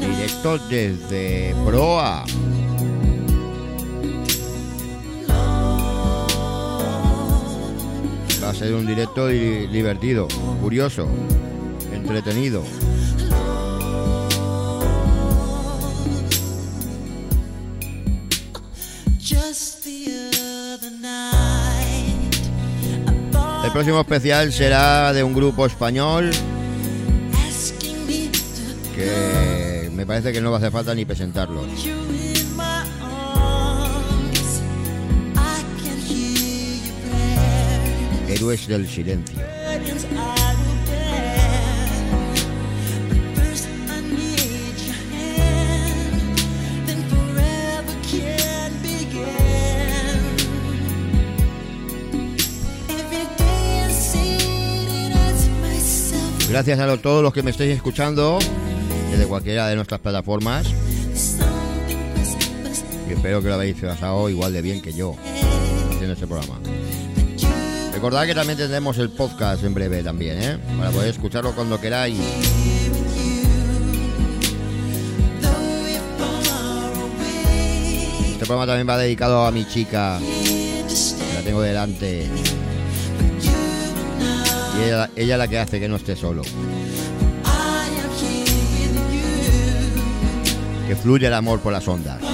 Directo desde Proa. Va a ser un directo di- divertido, curioso, entretenido. El próximo especial será de un grupo español que me parece que no va a hacer falta ni presentarlo. Héroes del silencio. Gracias a todos los que me estáis escuchando desde cualquiera de nuestras plataformas. Y espero que lo habéis pasado igual de bien que yo haciendo este programa. Recordad que también tendremos el podcast en breve también. ¿eh? Para poder escucharlo cuando queráis. Este programa también va dedicado a mi chica. La tengo delante. Ella, ella es la que hace que no esté solo. Que fluya el amor por las ondas.